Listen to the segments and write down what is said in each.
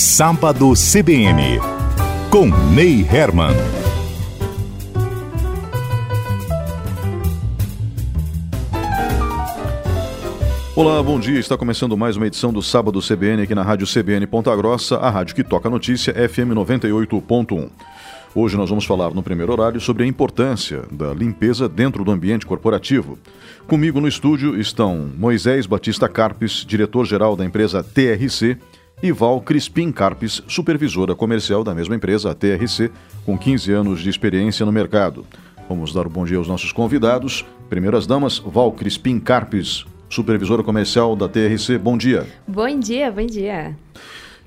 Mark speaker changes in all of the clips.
Speaker 1: Sábado CBN, com Ney Herman.
Speaker 2: Olá, bom dia. Está começando mais uma edição do Sábado CBN aqui na Rádio CBN Ponta Grossa, a rádio que toca notícia FM 98.1. Hoje nós vamos falar no primeiro horário sobre a importância da limpeza dentro do ambiente corporativo. Comigo no estúdio estão Moisés Batista Carpes, diretor-geral da empresa TRC, e Val Crispim Carpes, supervisora comercial da mesma empresa, a TRC, com 15 anos de experiência no mercado. Vamos dar um bom dia aos nossos convidados. Primeiras damas, Val Crispim Carpes, supervisora comercial da TRC. Bom dia.
Speaker 3: Bom dia, bom dia.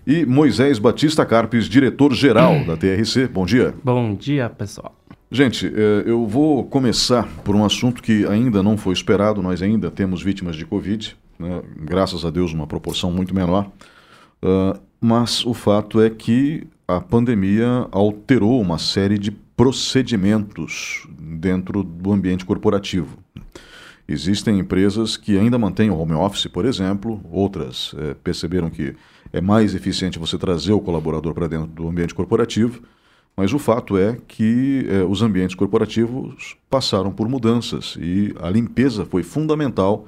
Speaker 2: E Moisés Batista Carpes, diretor-geral da TRC. Bom dia.
Speaker 4: Bom dia, pessoal.
Speaker 2: Gente, eh, eu vou começar por um assunto que ainda não foi esperado. Nós ainda temos vítimas de Covid, né? graças a Deus, uma proporção muito menor. Uh, mas o fato é que a pandemia alterou uma série de procedimentos dentro do ambiente corporativo. Existem empresas que ainda mantêm o home office, por exemplo, outras é, perceberam que é mais eficiente você trazer o colaborador para dentro do ambiente corporativo, mas o fato é que é, os ambientes corporativos passaram por mudanças e a limpeza foi fundamental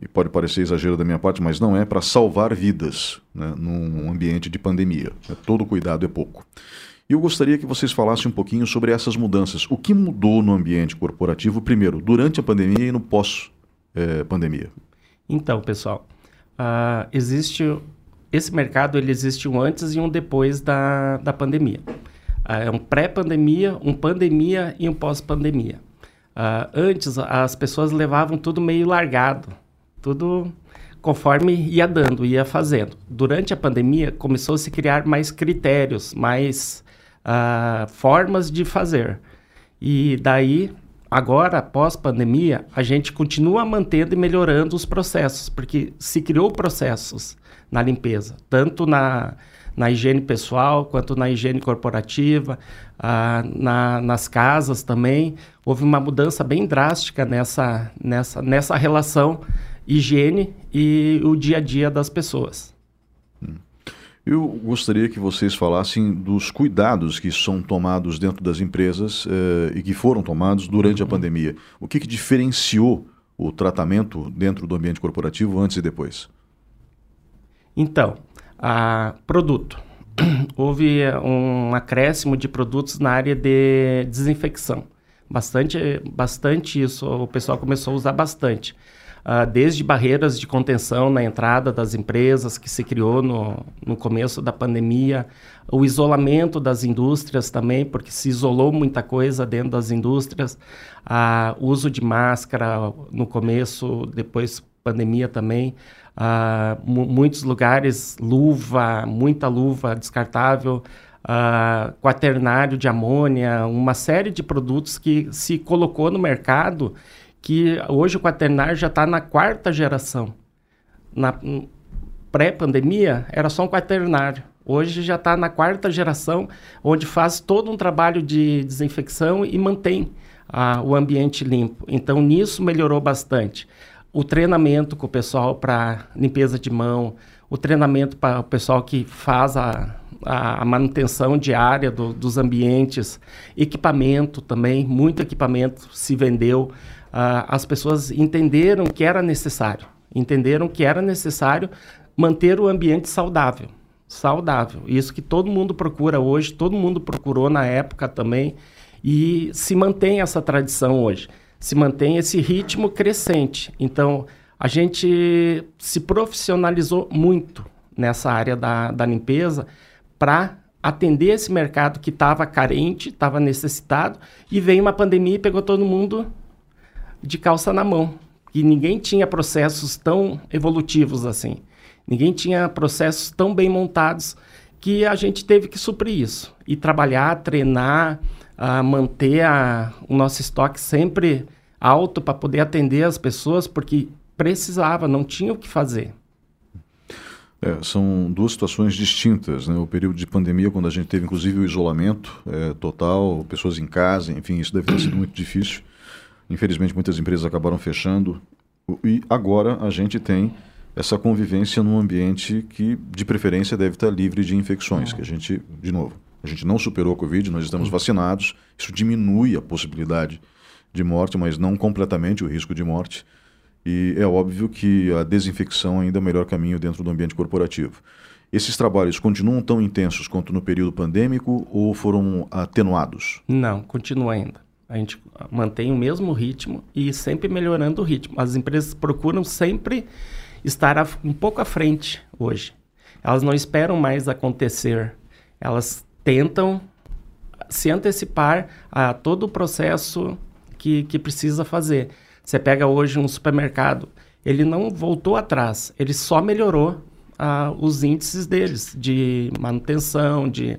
Speaker 2: e pode parecer exagero da minha parte, mas não é para salvar vidas né, num ambiente de pandemia. Todo cuidado é pouco. E eu gostaria que vocês falassem um pouquinho sobre essas mudanças. O que mudou no ambiente corporativo, primeiro, durante a pandemia e no pós-pandemia?
Speaker 4: então, pessoal, uh, existe esse mercado ele existe um antes e um depois da, da pandemia. Uh, é um pré-pandemia, um pandemia e um pós-pandemia. Uh, antes, as pessoas levavam tudo meio largado tudo conforme ia dando, ia fazendo. Durante a pandemia, começou a se criar mais critérios, mais uh, formas de fazer. E daí, agora, pós-pandemia, a gente continua mantendo e melhorando os processos, porque se criou processos na limpeza, tanto na, na higiene pessoal quanto na higiene corporativa, uh, na, nas casas também. Houve uma mudança bem drástica nessa, nessa, nessa relação higiene e o dia a dia das pessoas.
Speaker 2: Hum. Eu gostaria que vocês falassem dos cuidados que são tomados dentro das empresas eh, e que foram tomados durante a pandemia. O que, que diferenciou o tratamento dentro do ambiente corporativo antes e depois?
Speaker 4: Então, a produto. Houve um acréscimo de produtos na área de desinfecção. Bastante, bastante isso, o pessoal começou a usar bastante uh, desde barreiras de contenção na entrada das empresas que se criou no, no começo da pandemia, o isolamento das indústrias também, porque se isolou muita coisa dentro das indústrias, uh, uso de máscara no começo, depois pandemia também, uh, muitos lugares luva, muita luva descartável, uh, quaternário de amônia, uma série de produtos que se colocou no mercado que hoje o quaternário já está na quarta geração. Na pré-pandemia era só um quaternário. Hoje já está na quarta geração, onde faz todo um trabalho de desinfecção e mantém o ambiente limpo. Então, nisso melhorou bastante. O treinamento com o pessoal para limpeza de mão, o treinamento para o pessoal que faz a, a, a manutenção diária do, dos ambientes, equipamento também, muito equipamento se vendeu uh, as pessoas entenderam que era necessário, entenderam que era necessário manter o ambiente saudável, saudável. Isso que todo mundo procura hoje, todo mundo procurou na época também e se mantém essa tradição hoje, se mantém esse ritmo crescente. Então a gente se profissionalizou muito nessa área da, da limpeza para atender esse mercado que estava carente, estava necessitado, e veio uma pandemia e pegou todo mundo de calça na mão. E ninguém tinha processos tão evolutivos assim. Ninguém tinha processos tão bem montados que a gente teve que suprir isso. E trabalhar, treinar, uh, manter a, o nosso estoque sempre alto para poder atender as pessoas, porque precisava, não tinha o que fazer.
Speaker 2: É, são duas situações distintas. Né? O período de pandemia, quando a gente teve inclusive o isolamento é, total, pessoas em casa, enfim, isso deve ter sido muito difícil. Infelizmente, muitas empresas acabaram fechando. E agora a gente tem essa convivência num ambiente que, de preferência, deve estar livre de infecções, que a gente, de novo, a gente não superou a Covid, nós estamos vacinados, isso diminui a possibilidade de morte, mas não completamente o risco de morte. E é óbvio que a desinfecção ainda é o melhor caminho dentro do ambiente corporativo. Esses trabalhos continuam tão intensos quanto no período pandêmico ou foram atenuados?
Speaker 4: Não, continua ainda. A gente mantém o mesmo ritmo e sempre melhorando o ritmo. As empresas procuram sempre estar um pouco à frente hoje. Elas não esperam mais acontecer. Elas tentam se antecipar a todo o processo que, que precisa fazer. Você pega hoje um supermercado, ele não voltou atrás, ele só melhorou ah, os índices deles de manutenção, de,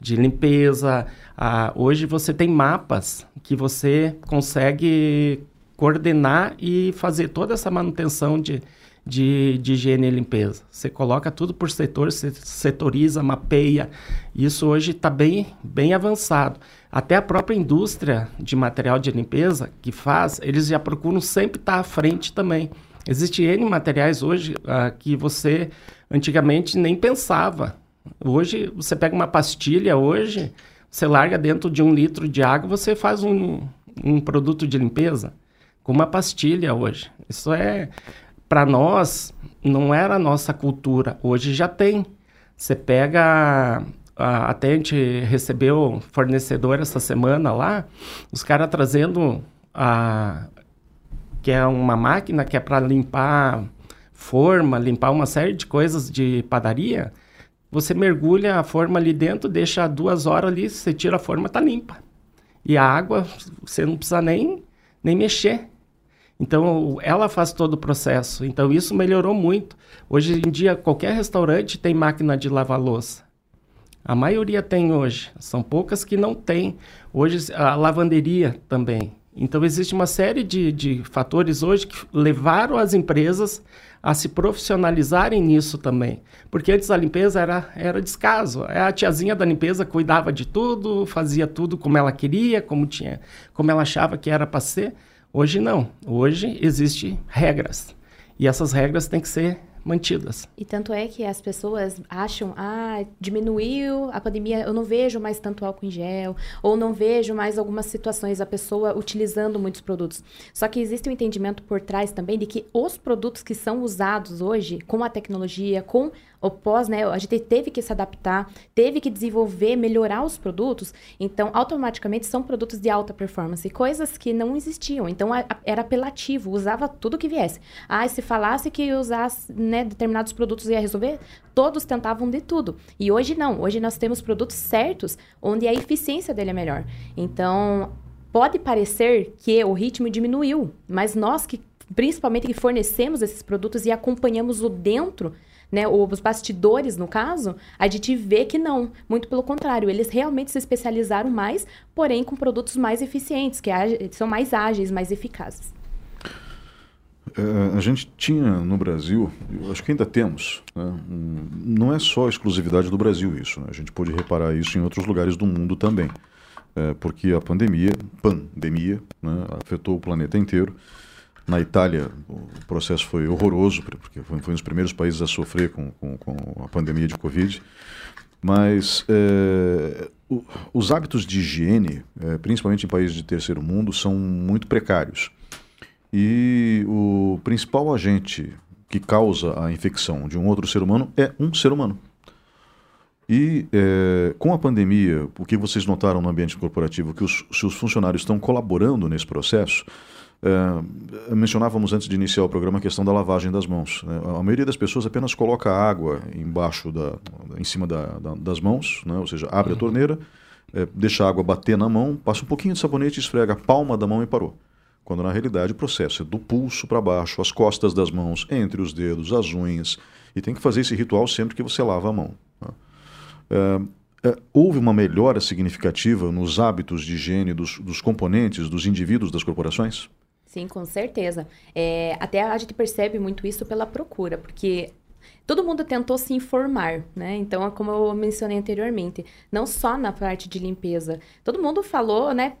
Speaker 4: de limpeza. Ah, hoje você tem mapas que você consegue coordenar e fazer toda essa manutenção de, de, de higiene e limpeza. Você coloca tudo por setor, você setoriza, mapeia. Isso hoje está bem, bem avançado. Até a própria indústria de material de limpeza que faz, eles já procuram sempre estar tá à frente também. Existem N materiais hoje uh, que você antigamente nem pensava. Hoje, você pega uma pastilha hoje, você larga dentro de um litro de água, você faz um, um produto de limpeza com uma pastilha hoje. Isso é, para nós, não era a nossa cultura. Hoje já tem. Você pega até a gente recebeu fornecedor essa semana lá, os caras trazendo a, que é uma máquina que é para limpar forma, limpar uma série de coisas de padaria. Você mergulha a forma ali dentro, deixa duas horas ali, você tira a forma, tá limpa. E a água, você não precisa nem, nem mexer. Então, ela faz todo o processo. Então, isso melhorou muito. Hoje em dia, qualquer restaurante tem máquina de lavar louça. A maioria tem hoje. São poucas que não tem. Hoje, a lavanderia também. Então, existe uma série de, de fatores hoje que levaram as empresas a se profissionalizarem nisso também. Porque antes a limpeza era, era descaso. A tiazinha da limpeza cuidava de tudo, fazia tudo como ela queria, como, tinha, como ela achava que era para ser. Hoje não. Hoje existem regras. E essas regras têm que ser mantidas.
Speaker 3: E tanto é que as pessoas acham, ah, diminuiu a pandemia, eu não vejo mais tanto álcool em gel, ou não vejo mais algumas situações a pessoa utilizando muitos produtos. Só que existe um entendimento por trás também de que os produtos que são usados hoje com a tecnologia, com o pós, né, a gente teve que se adaptar, teve que desenvolver, melhorar os produtos, então automaticamente são produtos de alta performance, coisas que não existiam. Então a, a, era apelativo, usava tudo que viesse. Ah, se falasse que usasse né, determinados produtos ia resolver, todos tentavam de tudo. E hoje não, hoje nós temos produtos certos onde a eficiência dele é melhor. Então, pode parecer que o ritmo diminuiu, mas nós que principalmente que fornecemos esses produtos e acompanhamos o dentro né, os bastidores, no caso, a gente vê que não. Muito pelo contrário, eles realmente se especializaram mais, porém com produtos mais eficientes, que são mais ágeis, mais eficazes.
Speaker 2: É, a gente tinha no Brasil, acho que ainda temos, né, um, não é só exclusividade do Brasil isso, né, a gente pode reparar isso em outros lugares do mundo também, é, porque a pandemia, pandemia, né, afetou o planeta inteiro na Itália, o processo foi horroroso, porque foi, foi um dos primeiros países a sofrer com, com, com a pandemia de Covid. Mas é, o, os hábitos de higiene, é, principalmente em países de terceiro mundo, são muito precários. E o principal agente que causa a infecção de um outro ser humano é um ser humano. E é, com a pandemia, o que vocês notaram no ambiente corporativo, que os seus funcionários estão colaborando nesse processo, é, mencionávamos antes de iniciar o programa a questão da lavagem das mãos. Né? A maioria das pessoas apenas coloca água embaixo da, em cima da, da, das mãos, né? ou seja, abre uhum. a torneira, é, deixa a água bater na mão, passa um pouquinho de sabonete, esfrega a palma da mão e parou. Quando na realidade o processo é do pulso para baixo, as costas das mãos, entre os dedos, as unhas, e tem que fazer esse ritual sempre que você lava a mão. Né? Houve uma melhora significativa nos hábitos de higiene dos, dos componentes, dos indivíduos das corporações?
Speaker 3: Sim, com certeza. É, até a gente percebe muito isso pela procura, porque todo mundo tentou se informar, né? Então, como eu mencionei anteriormente, não só na parte de limpeza. Todo mundo falou, né?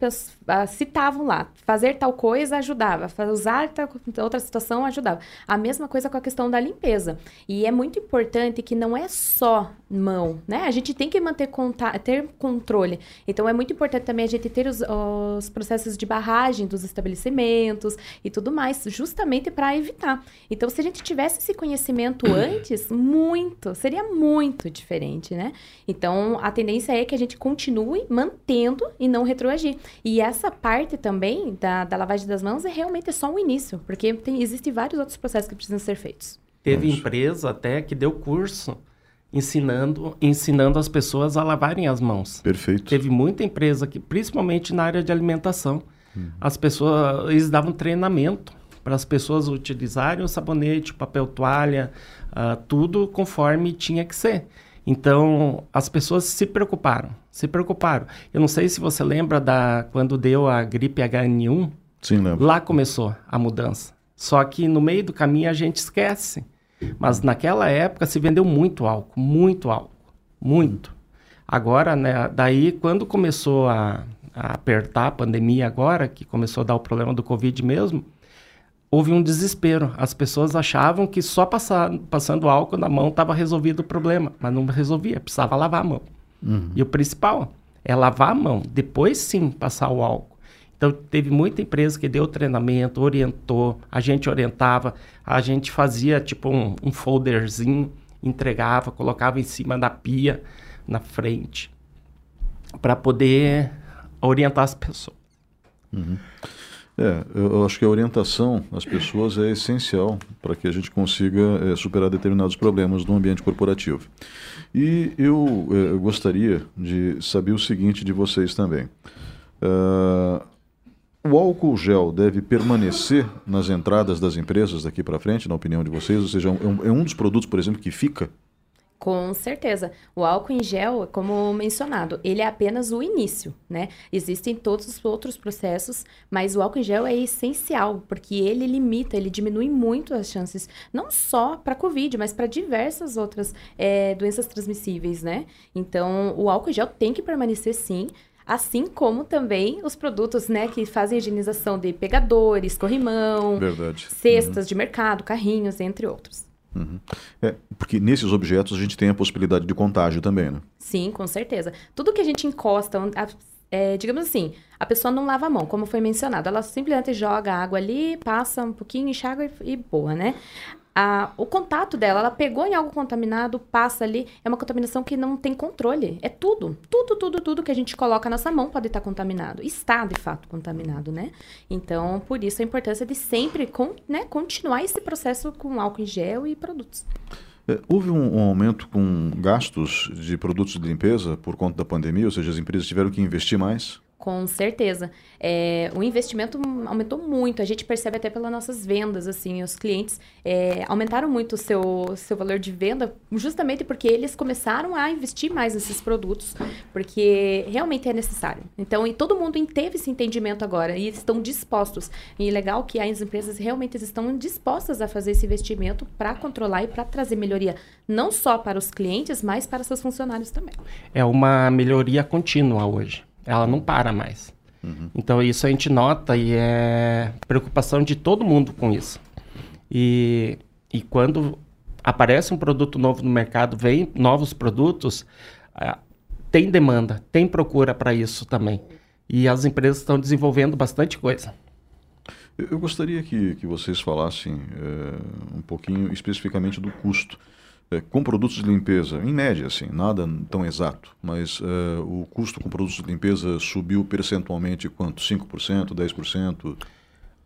Speaker 3: Ah, citavam lá, fazer tal coisa ajudava, usar tal, outra situação ajudava. A mesma coisa com a questão da limpeza. E é muito importante que não é só mão, né? A gente tem que manter ter controle. Então, é muito importante também a gente ter os, os processos de barragem dos estabelecimentos e tudo mais, justamente para evitar. Então, se a gente tivesse esse conhecimento antes, muito, seria muito diferente, né? Então, a tendência é que a gente continue mantendo e não retroagir. E essa parte também da, da lavagem das mãos é realmente só um início, porque tem, existem vários outros processos que precisam ser feitos.
Speaker 4: Teve empresa até que deu curso ensinando, ensinando as pessoas a lavarem as mãos.
Speaker 2: Perfeito.
Speaker 4: Teve muita empresa que, principalmente na área de alimentação, hum. as pessoas eles davam treinamento para as pessoas utilizarem o sabonete, papel toalha, uh, tudo conforme tinha que ser. Então, as pessoas se preocuparam, se preocuparam. Eu não sei se você lembra da quando deu a gripe H1N1.
Speaker 2: Sim, lembro.
Speaker 4: Lá começou a mudança. Só que no meio do caminho a gente esquece. Mas naquela época se vendeu muito álcool, muito álcool, muito. Agora, né, daí quando começou a, a apertar a pandemia agora, que começou a dar o problema do Covid mesmo, houve um desespero. As pessoas achavam que só passar, passando álcool na mão estava resolvido o problema, mas não resolvia, precisava lavar a mão. Uhum. E o principal é lavar a mão, depois sim passar o álcool. Então, teve muita empresa que deu treinamento, orientou, a gente orientava, a gente fazia tipo um, um folderzinho, entregava, colocava em cima da pia, na frente, para poder orientar as pessoas.
Speaker 2: Uhum. É, eu acho que a orientação às pessoas é essencial para que a gente consiga é, superar determinados problemas no ambiente corporativo. E eu é, gostaria de saber o seguinte de vocês também. Uh, o álcool gel deve permanecer nas entradas das empresas daqui para frente, na opinião de vocês? Ou seja, é um, é um dos produtos, por exemplo, que fica?
Speaker 3: Com certeza. O álcool em gel, como mencionado, ele é apenas o início, né? Existem todos os outros processos, mas o álcool em gel é essencial, porque ele limita, ele diminui muito as chances, não só para Covid, mas para diversas outras é, doenças transmissíveis, né? Então, o álcool em gel tem que permanecer sim, assim como também os produtos, né, que fazem higienização de pegadores, corrimão,
Speaker 2: Verdade.
Speaker 3: cestas uhum. de mercado, carrinhos, entre outros.
Speaker 2: Uhum. É, porque nesses objetos a gente tem a possibilidade de contágio também, né?
Speaker 3: Sim, com certeza. Tudo que a gente encosta, é, digamos assim, a pessoa não lava a mão, como foi mencionado. Ela simplesmente joga água ali, passa um pouquinho, enxágua e, e boa, né? A, o contato dela, ela pegou em algo contaminado, passa ali, é uma contaminação que não tem controle. É tudo, tudo, tudo, tudo que a gente coloca na nossa mão pode estar contaminado. Está, de fato, contaminado, né? Então, por isso a importância de sempre com, né, continuar esse processo com álcool em gel e produtos.
Speaker 2: É, houve um, um, aumento com gastos de produtos de limpeza por conta da pandemia, ou seja, as empresas tiveram que investir mais?
Speaker 3: Com certeza. É, o investimento aumentou muito. A gente percebe até pelas nossas vendas, assim, os clientes é, aumentaram muito o seu, seu valor de venda, justamente porque eles começaram a investir mais nesses produtos, porque realmente é necessário. Então, e todo mundo teve esse entendimento agora e estão dispostos. E legal que as empresas realmente estão dispostas a fazer esse investimento para controlar e para trazer melhoria, não só para os clientes, mas para seus funcionários também.
Speaker 4: É uma melhoria contínua hoje. Ela não para mais. Uhum. Então isso a gente nota e é preocupação de todo mundo com isso. E, e quando aparece um produto novo no mercado, vem novos produtos, tem demanda, tem procura para isso também. E as empresas estão desenvolvendo bastante coisa.
Speaker 2: Eu gostaria que, que vocês falassem é, um pouquinho especificamente do custo é, com produtos de limpeza, em média, assim, nada tão exato, mas é, o custo com produtos de limpeza subiu percentualmente quanto? 5%, 10%?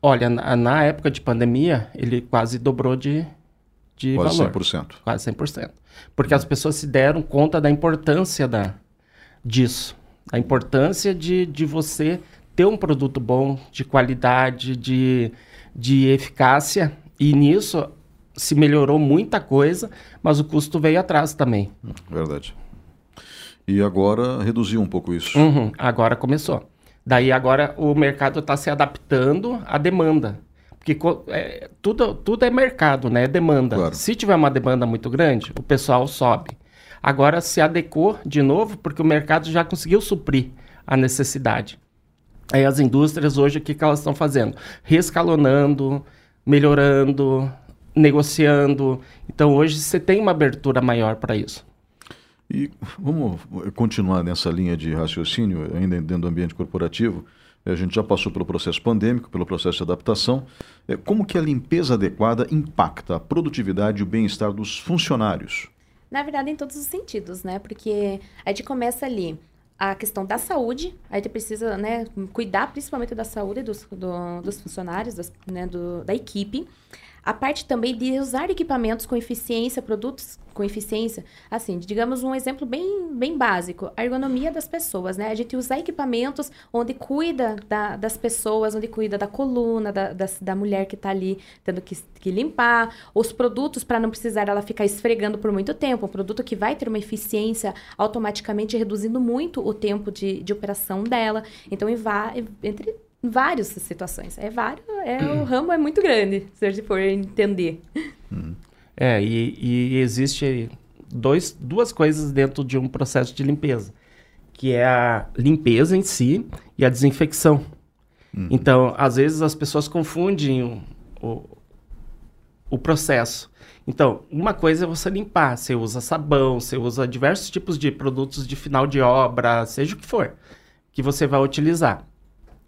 Speaker 4: Olha, na, na época de pandemia, ele quase dobrou de, de
Speaker 2: quase
Speaker 4: valor.
Speaker 2: 100%.
Speaker 4: Quase 100%. Porque as pessoas se deram conta da importância da, disso. A importância de, de você ter um produto bom, de qualidade, de, de eficácia. E nisso se melhorou muita coisa, mas o custo veio atrás também.
Speaker 2: Verdade. E agora reduziu um pouco isso.
Speaker 4: Uhum, agora começou. Daí agora o mercado está se adaptando à demanda. Porque é, tudo, tudo é mercado, né? É demanda. Claro. Se tiver uma demanda muito grande, o pessoal sobe. Agora se adequou de novo porque o mercado já conseguiu suprir a necessidade. Aí as indústrias hoje, o que, que elas estão fazendo? Rescalonando, melhorando, negociando. Então hoje você tem uma abertura maior para isso.
Speaker 2: E vamos continuar nessa linha de raciocínio, ainda dentro do ambiente corporativo. A gente já passou pelo processo pandêmico, pelo processo de adaptação. É, como que a limpeza adequada impacta a produtividade e o bem-estar dos funcionários?
Speaker 3: Na verdade, em todos os sentidos, né? Porque a gente começa ali a questão da saúde, a gente precisa né, cuidar principalmente da saúde dos, do, dos funcionários, das, né, do, da equipe. A parte também de usar equipamentos com eficiência, produtos com eficiência. Assim, digamos um exemplo bem, bem básico, a ergonomia das pessoas, né? A gente usar equipamentos onde cuida da, das pessoas, onde cuida da coluna, da, da, da mulher que está ali tendo que, que limpar, os produtos para não precisar ela ficar esfregando por muito tempo, um produto que vai ter uma eficiência automaticamente reduzindo muito o tempo de, de operação dela. Então, entre várias situações. É vários, é, o ramo é muito grande, se a gente for entender.
Speaker 4: É, e, e existe dois, duas coisas dentro de um processo de limpeza, que é a limpeza em si e a desinfecção. Uhum. Então, às vezes as pessoas confundem o, o, o processo. Então, uma coisa é você limpar, você usa sabão, você usa diversos tipos de produtos de final de obra, seja o que for, que você vai utilizar.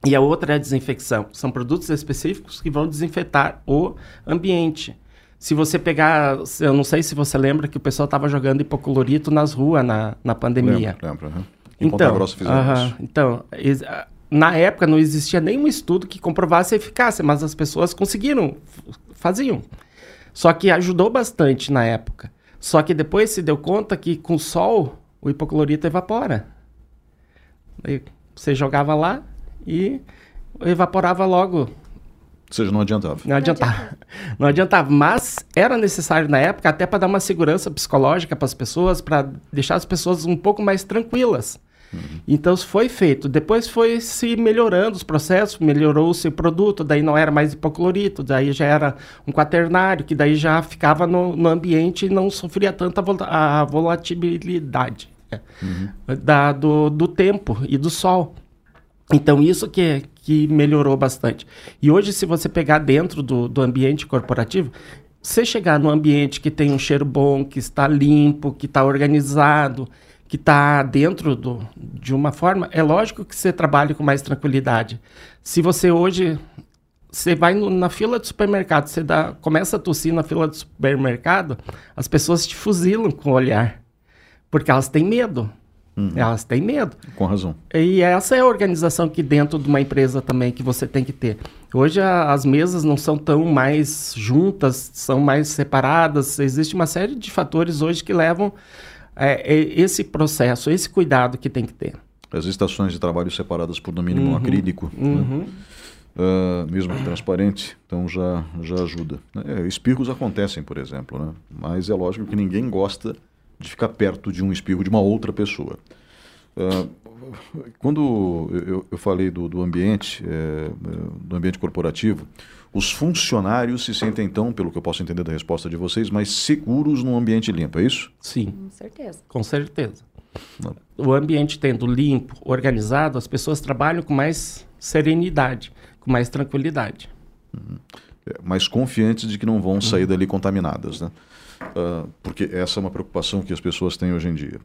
Speaker 4: E a outra é a desinfecção. São produtos específicos que vão desinfetar o ambiente. Se você pegar, eu não sei se você lembra que o pessoal estava jogando hipoclorito nas ruas na, na pandemia.
Speaker 2: Lembro, lembro. Uhum.
Speaker 4: Então, Grosso uh então, na época não existia nenhum estudo que comprovasse a eficácia, mas as pessoas conseguiram, faziam. Só que ajudou bastante na época. Só que depois se deu conta que com o sol o hipoclorito evapora. você jogava lá, e evaporava logo.
Speaker 2: Ou seja, não adiantava.
Speaker 4: Não adiantava. Não adiantava. Mas era necessário na época até para dar uma segurança psicológica para as pessoas, para deixar as pessoas um pouco mais tranquilas. Uhum. Então isso foi feito. Depois foi se melhorando os processos, melhorou-se o produto, daí não era mais hipoclorito, daí já era um quaternário, que daí já ficava no, no ambiente e não sofria tanta vol a volatilidade é, uhum. da, do, do tempo e do sol. Então, isso que, que melhorou bastante. E hoje, se você pegar dentro do, do ambiente corporativo, você chegar num ambiente que tem um cheiro bom, que está limpo, que está organizado, que está dentro do, de uma forma, é lógico que você trabalha com mais tranquilidade. Se você hoje você vai no, na fila do supermercado, você dá, começa a tossir na fila do supermercado, as pessoas te fuzilam com o olhar, porque elas têm medo. Uhum. Elas têm medo.
Speaker 2: Com razão.
Speaker 4: E essa é a organização que dentro de uma empresa também que você tem que ter. Hoje a, as mesas não são tão mais juntas, são mais separadas. Existe uma série de fatores hoje que levam é, esse processo, esse cuidado que tem que ter.
Speaker 2: As estações de trabalho separadas por no mínimo uhum. um acrílico, né? uhum. né? uh, mesmo que transparente, então já, já ajuda. É, espirros acontecem, por exemplo, né? mas é lógico que ninguém gosta de ficar perto de um espirro de uma outra pessoa. Uh, quando eu, eu, falei do, do ambiente, é, do ambiente corporativo, os funcionários se sentem, então, pelo que eu posso entender da resposta de vocês, mais seguros num ambiente limpo, é isso?
Speaker 4: Sim.
Speaker 3: Com certeza.
Speaker 4: Com certeza. Não. O ambiente tendo limpo, organizado, as pessoas trabalham com mais serenidade, com mais tranquilidade.
Speaker 2: Uhum. É, mais confiantes de que não vão sair uhum. dali contaminadas, né? Uh, porque essa é uma preocupação que as pessoas têm hoje em dia.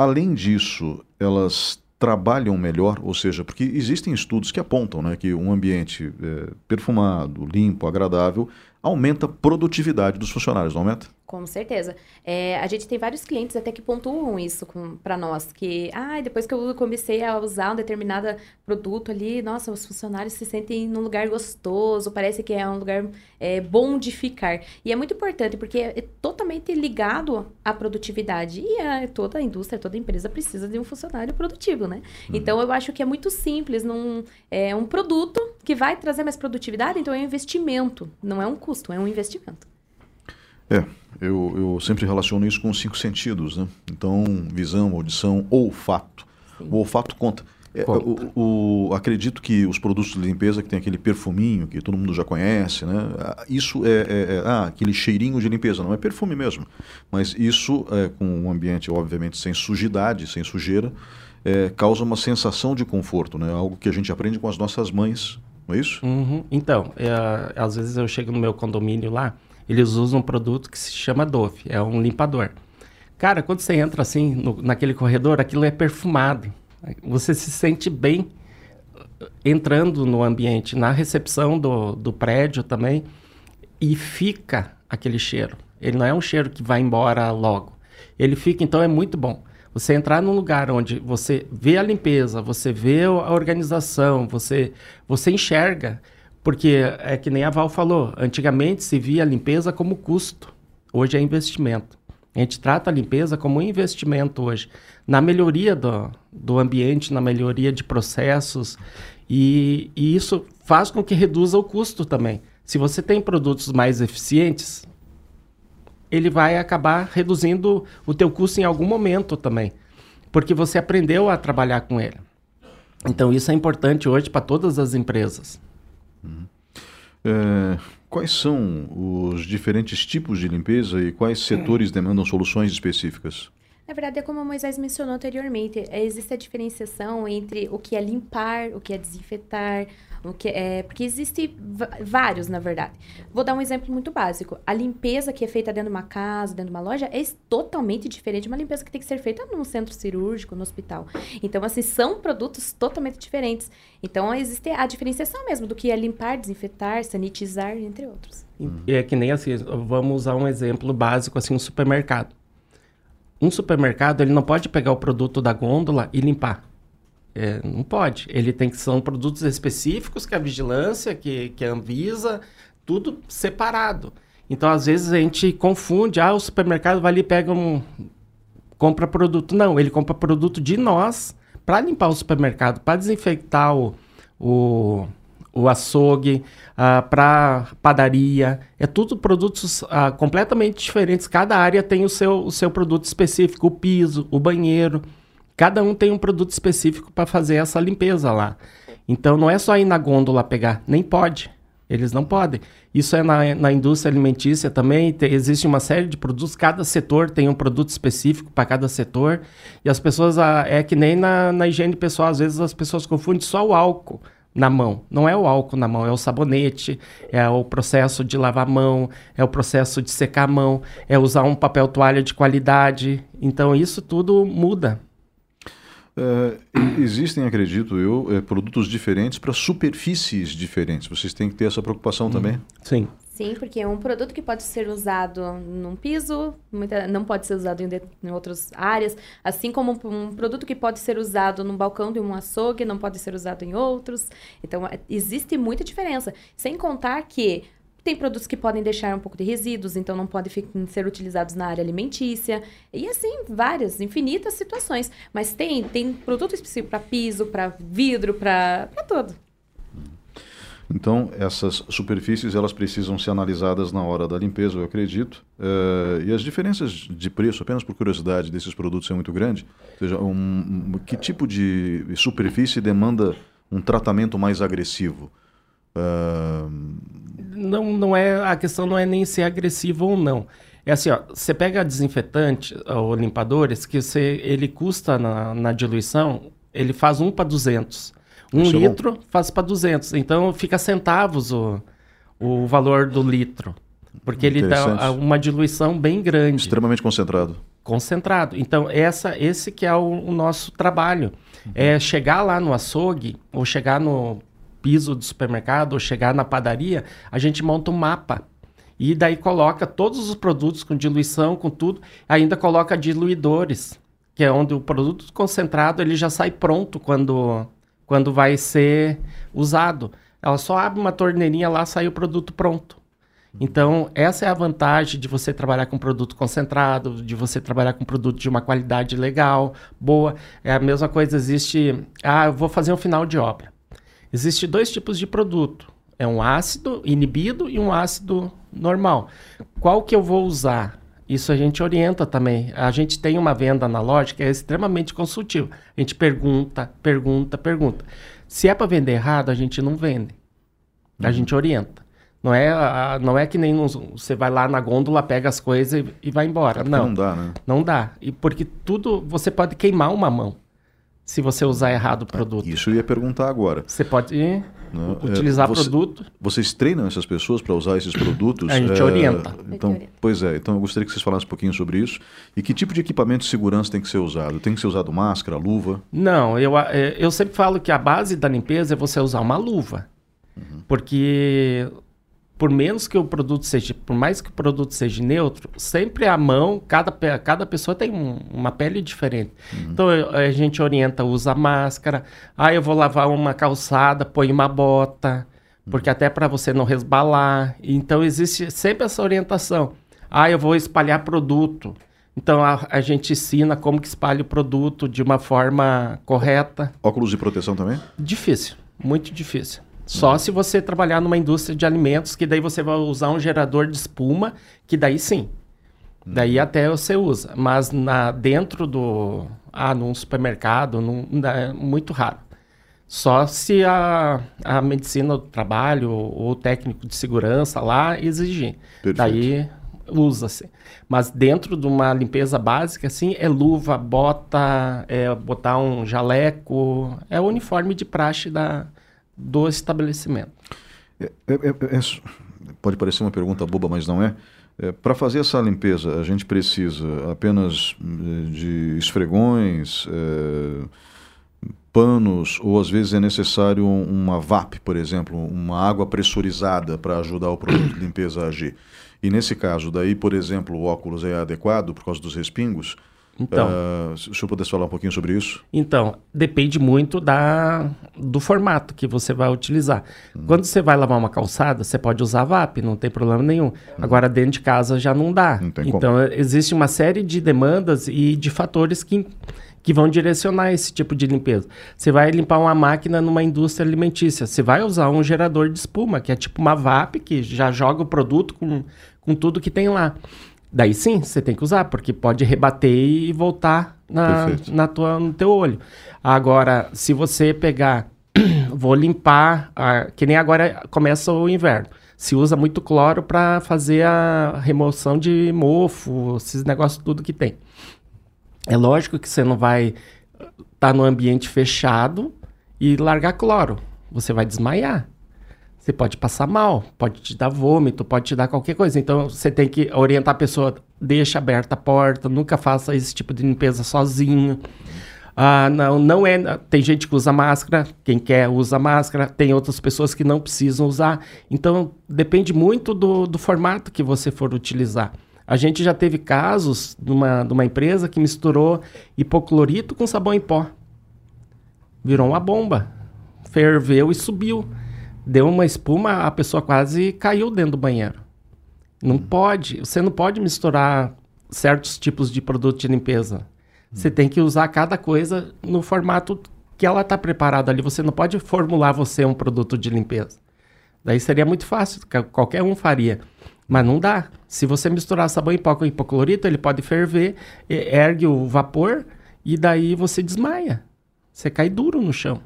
Speaker 2: Além disso, elas trabalham melhor, ou seja, porque existem estudos que apontam né, que um ambiente é, perfumado, limpo, agradável, aumenta a produtividade dos funcionários, não aumenta?
Speaker 3: Com certeza. É, a gente tem vários clientes até que pontuam isso para nós, que ah, depois que eu comecei a usar um determinado produto ali, nossa, os funcionários se sentem num lugar gostoso, parece que é um lugar é, bom de ficar. E é muito importante, porque é totalmente ligado à produtividade. E a, toda a indústria, toda a empresa precisa de um funcionário produtivo, né? Uhum. Então, eu acho que é muito simples, num, é um produto que vai trazer mais produtividade, então é um investimento, não é um custo, é um investimento.
Speaker 2: É, eu, eu sempre relaciono isso com os cinco sentidos, né? Então, visão, audição, olfato. Sim. O olfato conta. É, o, o, acredito que os produtos de limpeza que tem aquele perfuminho que todo mundo já conhece, né? Ah, isso é, é, é ah, aquele cheirinho de limpeza, não é perfume mesmo. Mas isso, é, com um ambiente, obviamente, sem sujidade, sem sujeira, é, causa uma sensação de conforto, né? Algo que a gente aprende com as nossas mães, não é isso?
Speaker 4: Uhum. Então, é, às vezes eu chego no meu condomínio lá, eles usam um produto que se chama Dove, é um limpador. Cara, quando você entra assim no, naquele corredor, aquilo é perfumado. Você se sente bem uh, entrando no ambiente, na recepção do, do prédio também, e fica aquele cheiro. Ele não é um cheiro que vai embora logo. Ele fica, então é muito bom. Você entrar num lugar onde você vê a limpeza, você vê a organização, você, você enxerga. Porque é que nem a Val falou, antigamente se via a limpeza como custo, hoje é investimento. A gente trata a limpeza como um investimento hoje, na melhoria do, do ambiente, na melhoria de processos, e, e isso faz com que reduza o custo também. Se você tem produtos mais eficientes, ele vai acabar reduzindo o teu custo em algum momento também, porque você aprendeu a trabalhar com ele. Então isso é importante hoje para todas as empresas.
Speaker 2: Uhum. É, quais são os diferentes tipos de limpeza e quais setores demandam soluções específicas?
Speaker 3: Na verdade, é como o Moisés mencionou anteriormente, existe a diferenciação entre o que é limpar, o que é desinfetar, o que é, porque existe vários, na verdade. Vou dar um exemplo muito básico. A limpeza que é feita dentro de uma casa, dentro de uma loja, é totalmente diferente de uma limpeza que tem que ser feita num centro cirúrgico, no hospital. Então, assim, são produtos totalmente diferentes. Então, existe a diferenciação mesmo do que é limpar, desinfetar, sanitizar, entre outros.
Speaker 4: É que nem assim, vamos usar um exemplo básico, assim, um supermercado. Um supermercado, ele não pode pegar o produto da gôndola e limpar. É, não pode. Ele tem que são produtos específicos que a vigilância, que, que a Anvisa, tudo separado. Então, às vezes, a gente confunde. Ah, o supermercado vai ali e pega um. compra produto. Não, ele compra produto de nós para limpar o supermercado, para desinfectar o, o, o açougue, ah, para padaria. É tudo produtos ah, completamente diferentes. Cada área tem o seu, o seu produto específico: o piso, o banheiro. Cada um tem um produto específico para fazer essa limpeza lá. Então não é só ir na gôndola pegar, nem pode. Eles não podem. Isso é na, na indústria alimentícia também. Te, existe uma série de produtos, cada setor tem um produto específico para cada setor. E as pessoas, a, é que nem na, na higiene pessoal, às vezes as pessoas confundem só o álcool na mão. Não é o álcool na mão, é o sabonete, é o processo de lavar a mão, é o processo de secar a mão, é usar um papel toalha de qualidade. Então isso tudo muda.
Speaker 2: Uh, existem, acredito eu, é, produtos diferentes para superfícies diferentes. Vocês têm que ter essa preocupação hum. também?
Speaker 4: Sim.
Speaker 3: Sim, porque um produto que pode ser usado num piso, muita, não pode ser usado em, de, em outras áreas, assim como um, um, produto que pode ser usado num balcão de um açougue, não pode ser usado em outros. Então, é, existe muita diferença. Sem contar que tem produtos que podem deixar um pouco de resíduos, então não podem ser utilizados na área alimentícia. E assim, várias, infinitas situações. Mas tem, tem produto específico para piso, para vidro, para tudo.
Speaker 2: Então, essas superfícies elas precisam ser analisadas na hora da limpeza, eu acredito. Uh, e as diferenças de preço, apenas por curiosidade, desses produtos é muito grande. Ou seja, um, um, que tipo de superfície demanda um tratamento mais agressivo? Uh...
Speaker 4: Não, não é a questão não é nem ser agressivo ou não. É assim, ó, você pega desinfetante ou limpadores que você, ele custa na, na diluição, ele faz um para 200. Um litro é faz para 200. Então fica centavos o, o valor do litro. Porque ele dá uma diluição bem grande.
Speaker 2: Extremamente concentrado.
Speaker 4: Concentrado. Então, essa, esse que é o, o nosso trabalho. Uhum. É chegar lá no açougue, ou chegar no piso do supermercado ou chegar na padaria, a gente monta um mapa. E daí coloca todos os produtos com diluição, com tudo, ainda coloca diluidores, que é onde o produto concentrado ele já sai pronto quando, quando vai ser usado. Ela só abre uma torneirinha lá, sai o produto pronto. Então, essa é a vantagem de você trabalhar com produto concentrado, de você trabalhar com produto de uma qualidade legal, boa. É a mesma coisa, existe. Ah, eu vou fazer um final de obra. Existem dois tipos de produto. É um ácido inibido e um ácido normal. Qual que eu vou usar? Isso a gente orienta também. A gente tem uma venda analógica que é extremamente consultiva. A gente pergunta, pergunta, pergunta. Se é para vender errado, a gente não vende. A
Speaker 2: Uhum.
Speaker 4: gente orienta. Não é, a- não é que nem nos- você vai lá na gôndola, pega as coisas e, e vai embora.
Speaker 2: Não,
Speaker 4: Não,
Speaker 2: dá, né?
Speaker 4: não dá. E porque tudo você pode queimar uma mão se você usar errado o produto.
Speaker 2: Isso eu ia perguntar agora.
Speaker 4: Você pode
Speaker 2: né?
Speaker 4: utilizar
Speaker 2: É, você-
Speaker 4: produto.
Speaker 2: Vocês treinam essas pessoas para usar esses produtos?
Speaker 4: A gente
Speaker 2: É,
Speaker 4: orienta.
Speaker 2: Então,
Speaker 3: orienta.
Speaker 2: pois é, então eu gostaria que vocês falassem um pouquinho sobre isso. E que tipo de equipamento de segurança tem que ser usado? Tem que ser usado máscara, luva?
Speaker 4: Não, eu, é, eu sempre falo que a base da limpeza é você usar uma luva. Porque por menos que o produto seja, por mais que o produto seja neutro, sempre a mão, cada, cada pessoa tem um- uma pele diferente. Então eu- a gente orienta, usa máscara. Ah, eu vou lavar uma calçada, põe uma bota, porque até para você não resbalar. Então existe sempre essa orientação. Ah, eu vou espalhar produto. Então a, a gente ensina como que espalha o produto de uma forma correta.
Speaker 2: Óculos de proteção também?
Speaker 4: Difícil, muito difícil. Só se você trabalhar numa indústria de alimentos, que daí você vai usar um gerador de espuma, que daí sim. Daí até você usa. Mas na, dentro do. Ah, num supermercado, num, é muito raro. Só se a, a medicina do trabalho ou o técnico de segurança lá exigir.
Speaker 2: Perfeito.
Speaker 4: Daí usa-se. Mas dentro de uma limpeza básica, assim, é luva, bota, é botar um jaleco, é o uniforme de praxe da, do estabelecimento.
Speaker 2: É- é- é- é- pode parecer uma pergunta boba, mas não é. Para fazer essa limpeza, a gente precisa apenas eh, de esfregões, eh, panos, ou às vezes é necessário um- uma VAP, por exemplo, uma água pressurizada para ajudar o produto de limpeza a agir. E nesse caso, daí, por exemplo, o óculos é adequado por causa dos respingos?
Speaker 4: Então.
Speaker 2: Ah, se o senhor pudesse falar um pouquinho sobre isso?
Speaker 4: Então, depende muito da, do formato que você vai utilizar. Quando você vai lavar uma calçada, você pode usar VAP, não tem problema nenhum. Agora, dentro de casa já não dá.
Speaker 2: Não tem como.
Speaker 4: então, existe uma série de demandas e de fatores que, que vão direcionar esse tipo de limpeza. Você vai limpar uma máquina numa indústria alimentícia, você vai usar um gerador de espuma, que é tipo uma VAP, que já joga o produto com, com tudo que tem lá. Daí sim, você tem que usar, porque pode rebater e voltar na,
Speaker 2: Perfeito.
Speaker 4: na tua, no teu olho. Agora, se você pegar, vou limpar, ah, que nem agora começa o inverno. Se usa muito cloro para fazer a remoção de mofo, esses negócios tudo que tem. É lógico que você não vai estar no ambiente fechado e largar cloro. Você vai desmaiar. Você pode passar mal, pode te dar vômito, pode te dar qualquer coisa. Então você tem que orientar a pessoa, deixa aberta a porta, nunca faça esse tipo de limpeza sozinho. Ah, não, não é. Tem gente que usa máscara, quem quer usa máscara, tem outras pessoas que não precisam usar. Então depende muito do, do formato que você for utilizar. A gente já teve casos de uma, de uma empresa que misturou hipoclorito com sabão em pó. Virou uma bomba. Ferveu e subiu. Deu uma espuma, a pessoa quase caiu dentro do banheiro. Não pode. Você não pode misturar certos tipos de produto de limpeza. Você tem que usar cada coisa no formato que ela está preparada ali. Você não pode formular você um produto de limpeza. Daí seria muito fácil, qualquer um faria. Mas não dá. Se você misturar sabão em pó com hipoclorito, ele pode ferver, ergue o vapor e daí você desmaia. Você cai duro no chão.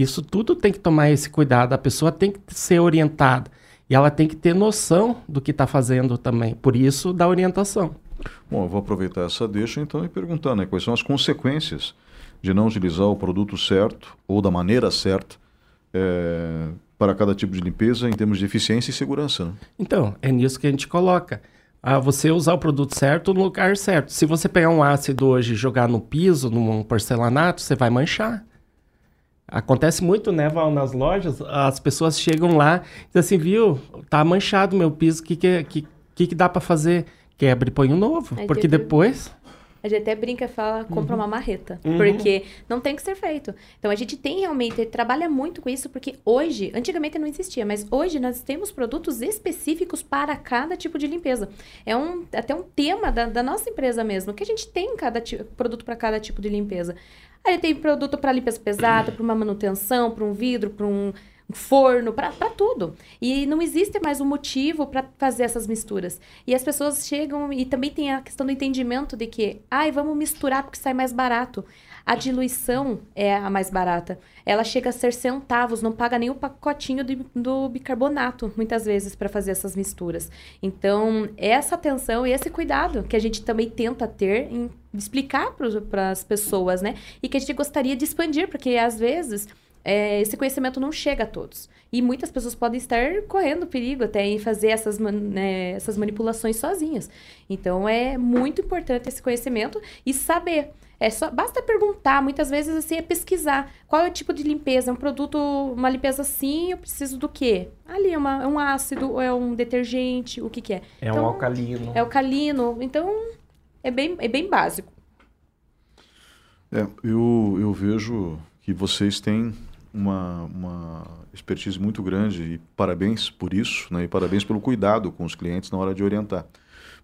Speaker 4: Isso tudo tem que tomar esse cuidado. A pessoa tem que ser orientada. E ela tem que ter noção do que está fazendo também. Por isso, da orientação.
Speaker 2: Bom, eu vou aproveitar essa deixa então e perguntar, né, quais são as consequências de não utilizar o produto certo ou da maneira certa eh, para cada tipo de limpeza em termos de eficiência e segurança. Né?
Speaker 4: Então, é nisso que a gente coloca. Ah, você usar o produto certo no lugar certo. Se você pegar um ácido hoje e jogar no piso, num porcelanato, você vai manchar. Acontece muito, né, Val, nas lojas, as pessoas chegam lá e dizem assim, viu, tá manchado meu piso, o que que, que, que que dá para fazer? Quebra e põe um novo,
Speaker 3: Aí
Speaker 4: porque
Speaker 3: teve-
Speaker 4: depois...
Speaker 3: A gente até brinca e fala, compra
Speaker 4: Uhum.
Speaker 3: uma marreta. Porque não tem que ser feito. Então a gente tem realmente, trabalha muito com isso, porque hoje, antigamente não existia, mas hoje nós temos produtos específicos para cada tipo de limpeza. É um, até um tema da, da nossa empresa mesmo, que a gente tem cada produto para cada tipo de limpeza. Aí tem produto para limpeza pesada, para uma manutenção, para um vidro, para um, forno, para tudo. E não existe mais um motivo para fazer essas misturas. E as pessoas chegam e também tem a questão do entendimento de que, ai, vamos misturar porque sai mais barato. A diluição é a mais barata. Ela chega a ser centavos, não paga nem o pacotinho de, do bicarbonato, muitas vezes, para fazer essas misturas. Então, essa atenção e esse cuidado que a gente também tenta ter em explicar para as pessoas, né? E que a gente gostaria de expandir, porque às vezes é, esse conhecimento não chega a todos. E muitas pessoas podem estar correndo perigo até em fazer essas, né, essas manipulações sozinhas. Então, é muito importante esse conhecimento e saber. É só, basta perguntar, muitas vezes assim, é pesquisar. Qual é o tipo de limpeza? É um produto, uma limpeza assim, eu preciso do quê? Ali, é, uma, é um ácido, é um detergente, o que que é?
Speaker 4: É então, um alcalino.
Speaker 3: É alcalino. Então, é bem, é bem básico.
Speaker 2: É, eu, eu vejo que vocês têm uma, uma expertise muito grande e parabéns por isso, né? E parabéns pelo cuidado com os clientes na hora de orientar.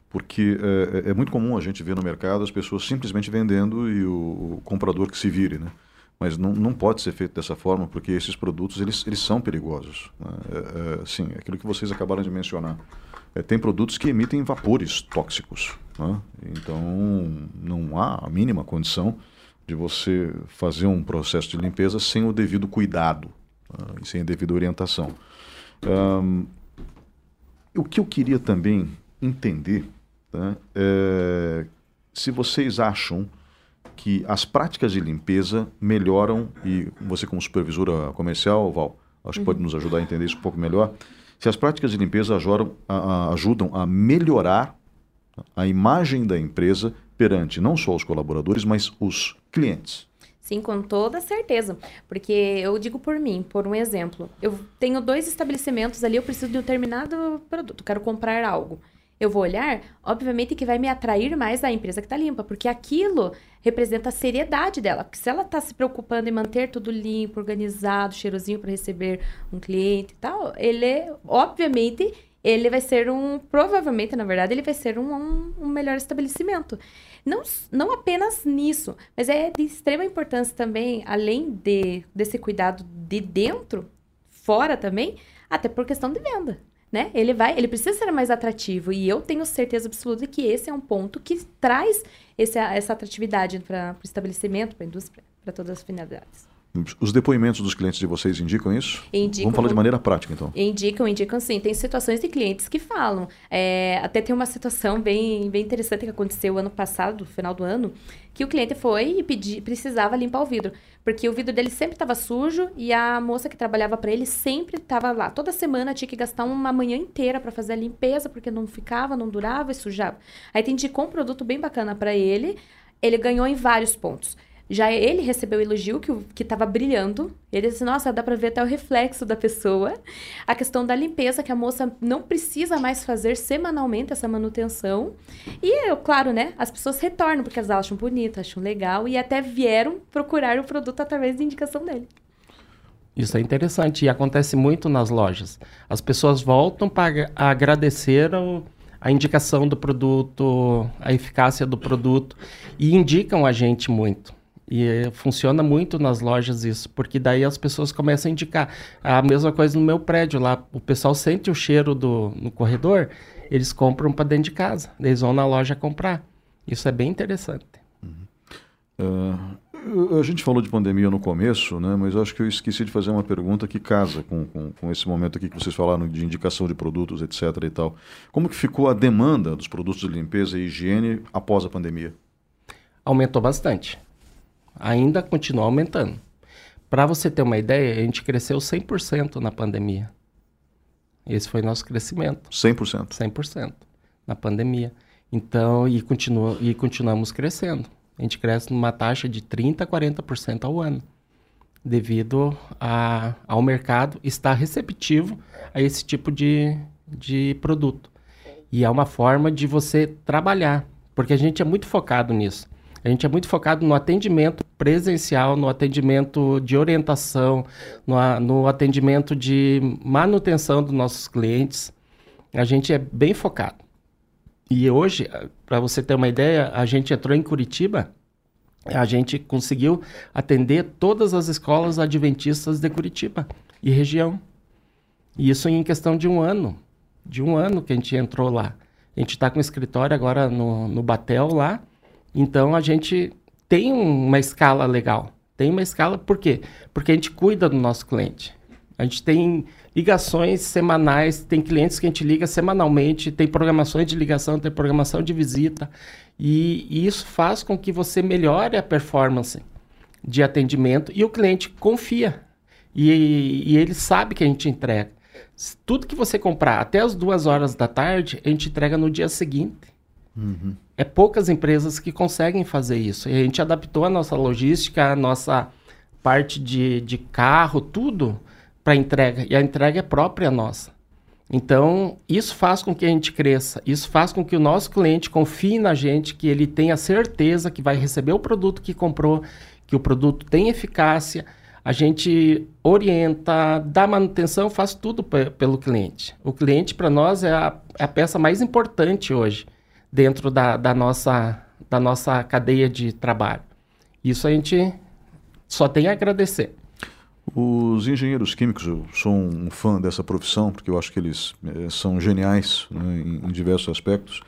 Speaker 2: Porque é, é, é muito comum a gente ver no mercado as pessoas simplesmente vendendo e o, o comprador que se vire, né? Mas não, não pode ser feito dessa forma, porque esses produtos eles, eles são perigosos. Né? É, é, sim, aquilo que vocês acabaram de mencionar. É, tem produtos que emitem vapores tóxicos. Né? Então, não há a mínima condição de você fazer um processo de limpeza sem o devido cuidado uh, e sem a devida orientação. Um, o que eu queria também entender tá, é se vocês acham que as práticas de limpeza melhoram, e você como supervisora comercial, Val, acho que uhum. pode nos ajudar a entender isso um pouco melhor, se as práticas de limpeza ajudam a, ajudam a melhorar a imagem da empresa perante não só os colaboradores, mas os clientes.
Speaker 3: Sim, com toda certeza. Porque eu digo por mim, por um exemplo. Eu tenho dois estabelecimentos ali, eu preciso de um determinado produto, quero comprar algo. Eu vou olhar, obviamente que vai me atrair mais a empresa que está limpa, porque aquilo representa a seriedade dela. Porque se ela está se preocupando em manter tudo limpo, organizado, cheirosinho para receber um cliente e tal, ele, obviamente, ele vai ser um, provavelmente, na verdade, ele vai ser um, um, um melhor estabelecimento. Não, não apenas nisso, mas é de extrema importância também, além de, desse cuidado de dentro, fora também, até por questão de venda. Né? Ele vai, ele precisa ser mais atrativo e eu tenho certeza absoluta que esse é um ponto que traz esse, essa atratividade para o estabelecimento, para a indústria, para todas as finalidades.
Speaker 2: Os depoimentos dos clientes de vocês indicam isso?
Speaker 3: Indicam.
Speaker 2: Vamos falar de maneira prática, então.
Speaker 3: Indicam, indicam sim. Tem situações de clientes que falam. É, até tem uma situação bem, bem interessante que aconteceu ano passado, final do ano, que o cliente foi e pedi, precisava limpar o vidro. Porque o vidro dele sempre estava sujo e a moça que trabalhava para ele sempre estava lá. Toda semana tinha que gastar uma manhã inteira para fazer a limpeza, porque não ficava, não durava e sujava. Aí te indicou um produto bem bacana para ele. Ele ganhou em vários pontos. Já ele recebeu elogio que estava brilhando. Ele disse: "Nossa, dá para ver até o reflexo da pessoa". A questão da limpeza que a moça não precisa mais fazer semanalmente essa manutenção. E, claro, né, as pessoas retornam porque elas acham bonito, acham legal e até vieram procurar o produto através da indicação dele.
Speaker 4: Isso é interessante e acontece muito nas lojas. As pessoas voltam para agradecer a indicação do produto, a eficácia do produto e indicam a gente muito. E funciona muito nas lojas isso, porque daí as pessoas começam a indicar. A mesma coisa no meu prédio lá, o pessoal sente o cheiro do, no corredor, eles compram para dentro de casa, eles vão na loja comprar. Isso é bem interessante.
Speaker 2: Uhum. Uh, a gente falou de pandemia no começo, né, mas acho que eu esqueci de fazer uma pergunta que casa com, com, com esse momento aqui que vocês falaram de indicação de produtos, etc. e tal. Como que ficou a demanda dos produtos de limpeza e higiene após a pandemia?
Speaker 4: Aumentou bastante ainda continua aumentando. Para você ter uma ideia, a gente cresceu 100% na pandemia. Esse foi nosso crescimento.
Speaker 2: 100%?
Speaker 4: 100% na pandemia. Então, e, continua, e continuamos crescendo. A gente cresce numa taxa de 30% a 40% ao ano, devido a, ao mercado estar receptivo a esse tipo de, de produto. E é uma forma de você trabalhar, porque a gente é muito focado nisso. A gente é muito focado no atendimento presencial, no atendimento de orientação, no, no atendimento de manutenção dos nossos clientes. A gente é bem focado. E hoje, para você ter uma ideia, a gente entrou em Curitiba a gente conseguiu atender todas as escolas adventistas de Curitiba e região. E isso em questão de um ano. De um ano que a gente entrou lá. A gente está com escritório agora no, no Batel lá. Então a gente tem uma escala legal. Tem uma escala, por quê? Porque a gente cuida do nosso cliente. A gente tem ligações semanais, tem clientes que a gente liga semanalmente, tem programações de ligação, tem programação de visita. E, e isso faz com que você melhore a performance de atendimento e o cliente confia. E, e ele sabe que a gente entrega. Tudo que você comprar até as duas horas da tarde, a gente entrega no dia seguinte. Uhum. É poucas empresas que conseguem fazer isso. E a gente adaptou a nossa logística, a nossa parte de, de carro, tudo para entrega. E a entrega é própria nossa. Então, isso faz com que a gente cresça. Isso faz com que o nosso cliente confie na gente, que ele tenha certeza que vai receber o produto que comprou, que o produto tem eficácia a gente orienta, dá manutenção, faz tudo pelo cliente. O cliente, para nós, é a, é a, peça mais importante hoje dentro da, da, nossa, da nossa cadeia de trabalho. Isso a gente só tem a agradecer.
Speaker 2: Os engenheiros químicos, eu sou um fã dessa profissão, porque eu acho que eles é, são geniais né, em, em diversos aspectos.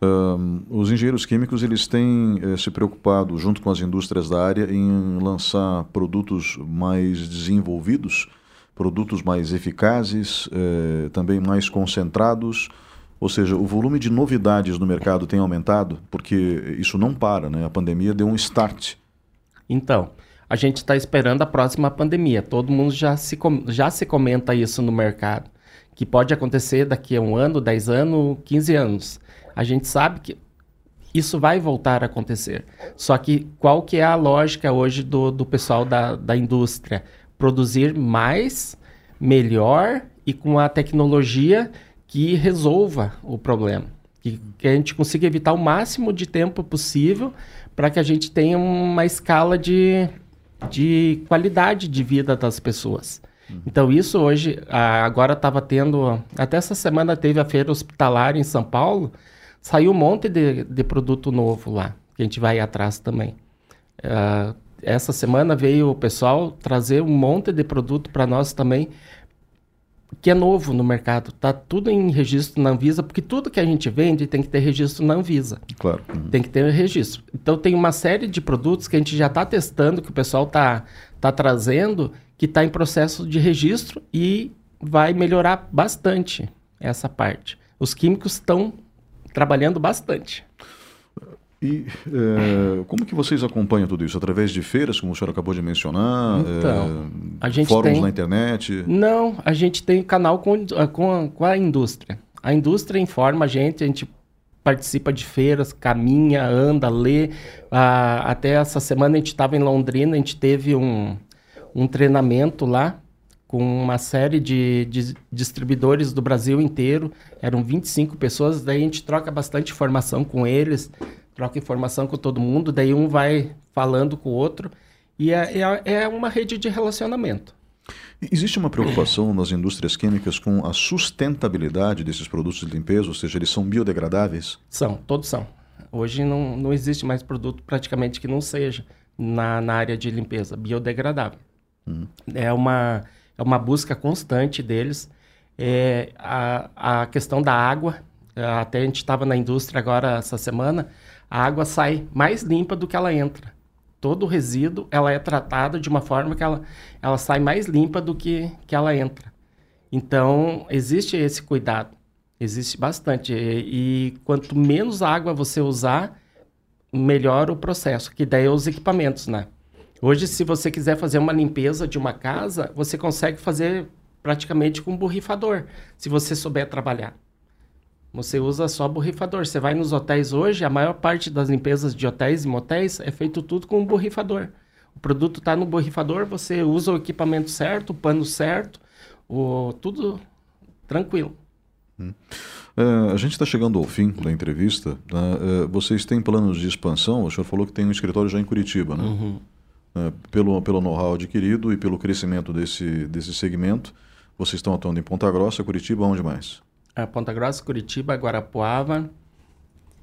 Speaker 2: Um, os engenheiros químicos eles têm eh, se preocupado, junto com as indústrias da área, em lançar produtos mais desenvolvidos, produtos mais eficazes, eh, também mais concentrados. Ou seja, o volume de novidades no mercado tem aumentado, porque isso não para, né? A pandemia deu um start.
Speaker 4: Então, a gente está esperando a próxima pandemia. Todo mundo já se, já se comenta isso no mercado. Que pode acontecer daqui a um ano, 10 anos, 15 anos. A gente sabe que isso vai voltar a acontecer. Só que qual que é a lógica hoje do, do pessoal da, da indústria? Produzir mais, melhor e com a tecnologia que resolva o problema. Que, que a gente consiga evitar o máximo de tempo possível para que a gente tenha uma escala de, de qualidade de vida das pessoas. Então, isso hoje, agora estava tendo. Até essa semana teve a feira hospitalar em São Paulo. Saiu um monte de, de produto novo lá, que a gente vai atrás também. Uh, essa semana veio o pessoal trazer um monte de produto para nós também, que é novo no mercado. Tá tudo em registro na Anvisa, porque tudo que a gente vende tem que ter registro na Anvisa.
Speaker 2: Claro.
Speaker 4: Uhum. Tem que ter registro. Então tem uma série de produtos que a gente já está testando, que o pessoal está tá trazendo, que está em processo de registro e vai melhorar bastante essa parte. Os químicos estão trabalhando bastante.
Speaker 2: E é, como que vocês acompanham tudo isso? Através de feiras, como o senhor acabou de mencionar?
Speaker 4: Então,
Speaker 2: é, a fóruns tem... na internet?
Speaker 4: Não, a gente tem canal com, com, com a indústria. A indústria informa a gente, a gente participa de feiras, caminha, anda, lê. Ah, até essa semana a gente estava em Londrina, a gente teve um, um treinamento lá com uma série de, de, distribuidores do Brasil inteiro. Eram 25 pessoas, daí a gente troca bastante informação com eles, troca informação com todo mundo, daí um vai falando com o outro. E é, é, é uma rede de relacionamento.
Speaker 2: Existe uma preocupação nas indústrias químicas com a sustentabilidade desses produtos de limpeza, ou seja, eles são biodegradáveis?
Speaker 4: São, todos são. Hoje não, não existe mais produto praticamente que não seja na, na área de limpeza biodegradável. Hum. É uma é uma busca constante deles. É, a, a questão da água, até a gente estava na indústria agora essa semana, a água sai mais limpa do que ela entra. Todo o resíduo, ela é tratada de uma forma que ela, ela sai mais limpa do que, que ela entra. Então, existe esse cuidado. Existe bastante. E, e quanto menos água você usar, melhor o processo. Que daí é os equipamentos, né? Hoje, se você quiser fazer uma limpeza de uma casa, você consegue fazer praticamente com borrifador, se você souber trabalhar. Você usa só borrifador. Você vai nos hotéis hoje, a maior parte das limpezas de hotéis e motéis é feito tudo com borrifador. O produto está no borrifador, você usa o equipamento certo, o pano certo, o, tudo tranquilo.
Speaker 2: Hum. É, a gente está chegando ao fim da entrevista. Né? É, vocês têm planos de expansão? O senhor falou que tem um escritório já em Curitiba, né? Uhum. Né, pelo, pelo know-how adquirido e pelo crescimento desse, desse segmento. Vocês estão atuando em Ponta Grossa, Curitiba, onde mais?
Speaker 4: É, Ponta Grossa, Curitiba, Guarapuava.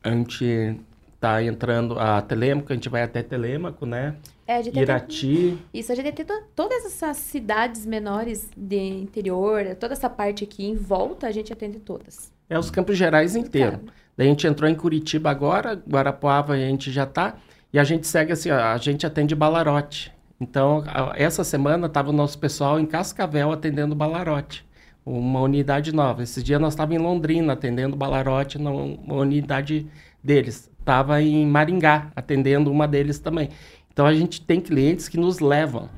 Speaker 4: A gente está entrando a Telêmaco, a gente vai até Telêmaco, né?
Speaker 3: É, a gente
Speaker 4: Irati.
Speaker 3: Tem, isso, a gente tem to- todas essas cidades menores de interior, toda essa parte aqui em volta, a gente atende todas.
Speaker 4: É os Campos Gerais inteiro. Daí a gente entrou em Curitiba agora, Guarapuava a gente já tá. E a gente segue assim, ó, a gente atende Balarote. Então, a- essa semana estava o nosso pessoal em Cascavel atendendo Balarote. Uma unidade nova. Esses dias nós estávamos em Londrina atendendo Balarote, numa unidade deles. Estava em Maringá atendendo uma deles também. Então a gente tem clientes que nos levam.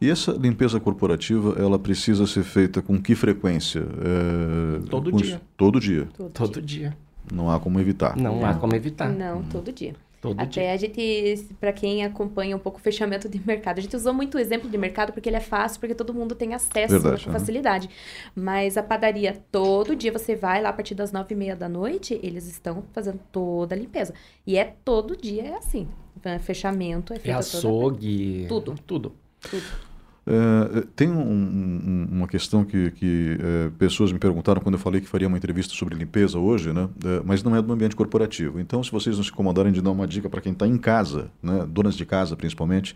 Speaker 2: E essa limpeza corporativa, ela precisa ser feita com que frequência? É,
Speaker 4: Todo
Speaker 2: com-
Speaker 4: dia.
Speaker 2: Todo dia.
Speaker 3: Todo,
Speaker 4: Todo dia.
Speaker 2: Não há como evitar.
Speaker 4: Não há como evitar.
Speaker 3: Não, todo dia.
Speaker 4: Todo
Speaker 3: Até
Speaker 4: dia.
Speaker 3: a gente, para quem acompanha um pouco o fechamento de mercado, a gente usou muito o exemplo de mercado porque ele é fácil, porque todo mundo tem acesso
Speaker 2: Verdade,
Speaker 3: com facilidade. Mas a padaria, todo dia você vai lá a partir das nove e meia da noite, eles estão fazendo toda a limpeza. E é todo dia é assim. É Fechamento, é
Speaker 4: É
Speaker 3: feito
Speaker 4: açougue.
Speaker 3: Tudo.
Speaker 4: Tudo.
Speaker 2: É, tem um- um- uma questão que, que, é, pessoas me perguntaram quando eu falei que faria uma entrevista sobre limpeza hoje, né? Mas não é do ambiente corporativo. Então, se vocês não se incomodarem de dar uma dica para quem está em casa, né? donas de casa principalmente,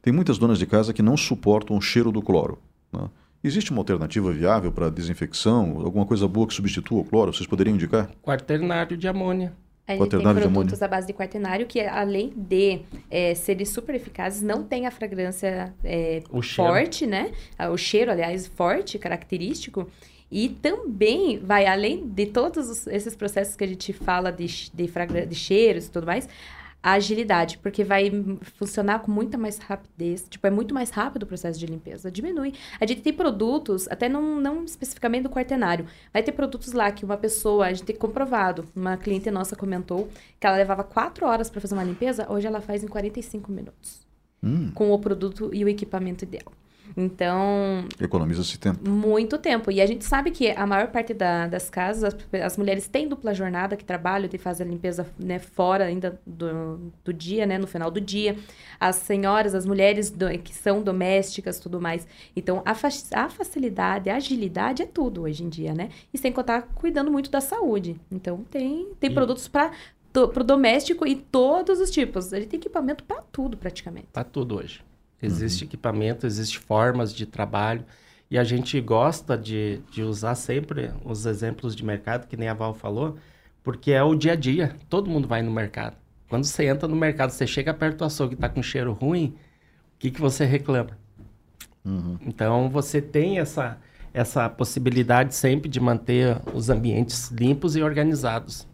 Speaker 2: tem muitas donas de casa que não suportam o cheiro do cloro. né? Existe uma alternativa viável para desinfecção? Alguma coisa boa que substitua o cloro? Vocês poderiam indicar?
Speaker 4: Quaternário de amônia.
Speaker 3: A gente tem produtos à base de quaternário que, além de é, serem super eficazes, não tem a fragrância é, forte, né? O cheiro, aliás, forte, característico. E também vai, além de todos os- esses processos que a gente fala de, de, de cheiros e tudo mais, a agilidade, porque vai funcionar com muita mais rapidez. Tipo, é muito mais rápido o processo de limpeza. Diminui. A gente tem produtos, até não, não especificamente do quaternário, vai ter produtos lá que uma pessoa, a gente tem comprovado, uma cliente nossa comentou que ela levava 4 horas para fazer uma limpeza, hoje ela faz em 45 minutos.
Speaker 2: Hum,
Speaker 3: Com o produto e o equipamento ideal. Então,
Speaker 2: economiza-se tempo.
Speaker 3: muito tempo. E a gente sabe que a maior parte da- das casas, as, as mulheres têm dupla jornada, que trabalham e fazem a limpeza né, fora ainda do, do dia, né, no final do dia. As senhoras, as mulheres do- que são domésticas, tudo mais. Então, a, fa- a facilidade, a agilidade é tudo hoje em dia, né? E sem contar cuidando muito da saúde. Então, tem, tem
Speaker 4: E-
Speaker 3: produtos para o doméstico e todos os tipos. A gente tem equipamento para tudo, praticamente.
Speaker 4: Tá tudo hoje. Existe equipamento, existe formas de trabalho. E a gente gosta de, de usar sempre os exemplos de mercado, que nem a Val falou, porque é o dia a dia. Todo mundo vai no mercado. Quando você entra no mercado, você chega perto do açougue e tá com cheiro ruim, o que, que você reclama? Então, você tem essa, essa possibilidade sempre de manter os ambientes limpos e organizados.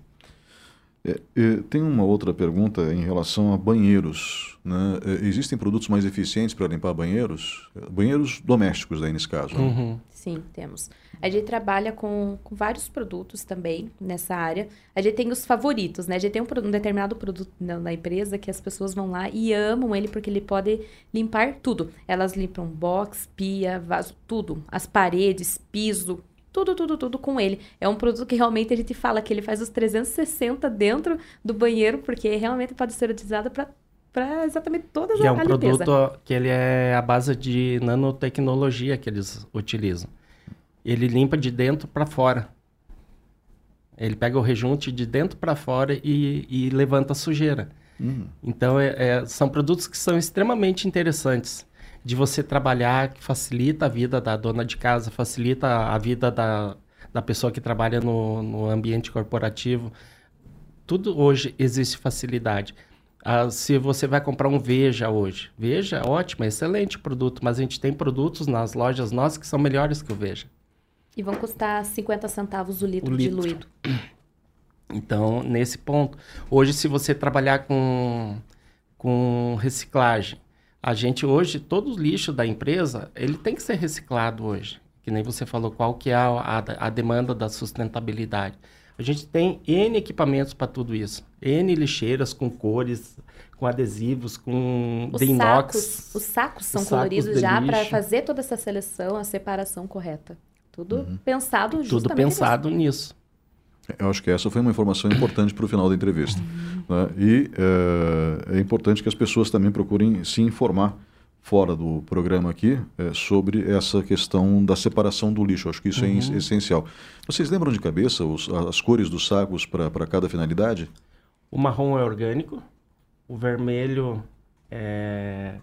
Speaker 2: É, é, tem uma outra pergunta em relação a banheiros. Né? É, existem produtos mais eficientes para limpar banheiros? Banheiros domésticos, daí, nesse caso. né?
Speaker 4: Uhum.
Speaker 3: Sim, temos. A gente trabalha com, com vários produtos também nessa área. A gente tem os favoritos, né? A gente tem um, um determinado produto na, na empresa que as pessoas vão lá e amam ele porque ele pode limpar tudo. Elas limpam box, pia, vaso, tudo. As paredes, piso, tudo, tudo, tudo com ele. É um produto que realmente a gente fala que ele faz os 360 dentro do banheiro, porque realmente pode ser utilizado para exatamente todas
Speaker 4: E é um
Speaker 3: limpeza.
Speaker 4: produto que ele é a base de nanotecnologia que eles utilizam. Ele limpa de dentro para fora. Ele pega o rejunte de dentro para fora e, e levanta a sujeira.
Speaker 2: Hum.
Speaker 4: Então, é- é- são produtos que são extremamente interessantes de você trabalhar, que facilita a vida da dona de casa, facilita a vida da, da pessoa que trabalha no, no ambiente corporativo. Tudo hoje existe facilidade. Ah, se você vai comprar um Veja hoje, Veja, ótimo, excelente produto, mas a gente tem produtos nas lojas nossas que são melhores que o Veja.
Speaker 3: E vão custar 50 centavos o litro,
Speaker 4: O litro.
Speaker 3: diluído.
Speaker 4: Então, nesse ponto, hoje se você trabalhar com, com reciclagem, a gente hoje, todo o lixo da empresa, ele tem que ser reciclado hoje. Que nem você falou, qual que é a, a, a demanda da sustentabilidade. A gente tem N equipamentos para tudo isso. N lixeiras com cores, com adesivos, com
Speaker 3: Os
Speaker 4: de inox.
Speaker 3: sacos, os sacos são
Speaker 4: Os sacos
Speaker 3: coloridos
Speaker 4: de
Speaker 3: já para fazer toda essa seleção, a separação correta. Tudo pensado justamente
Speaker 4: Tudo pensado nisso.
Speaker 2: Eu acho que essa foi uma informação importante para o final da entrevista. né? E é, é importante que as pessoas também procurem se informar fora do programa aqui é, sobre essa questão da separação do lixo. Acho que isso é es- essencial. Vocês lembram de cabeça os- as cores dos sacos para cada finalidade?
Speaker 4: O marrom é orgânico, o vermelho é.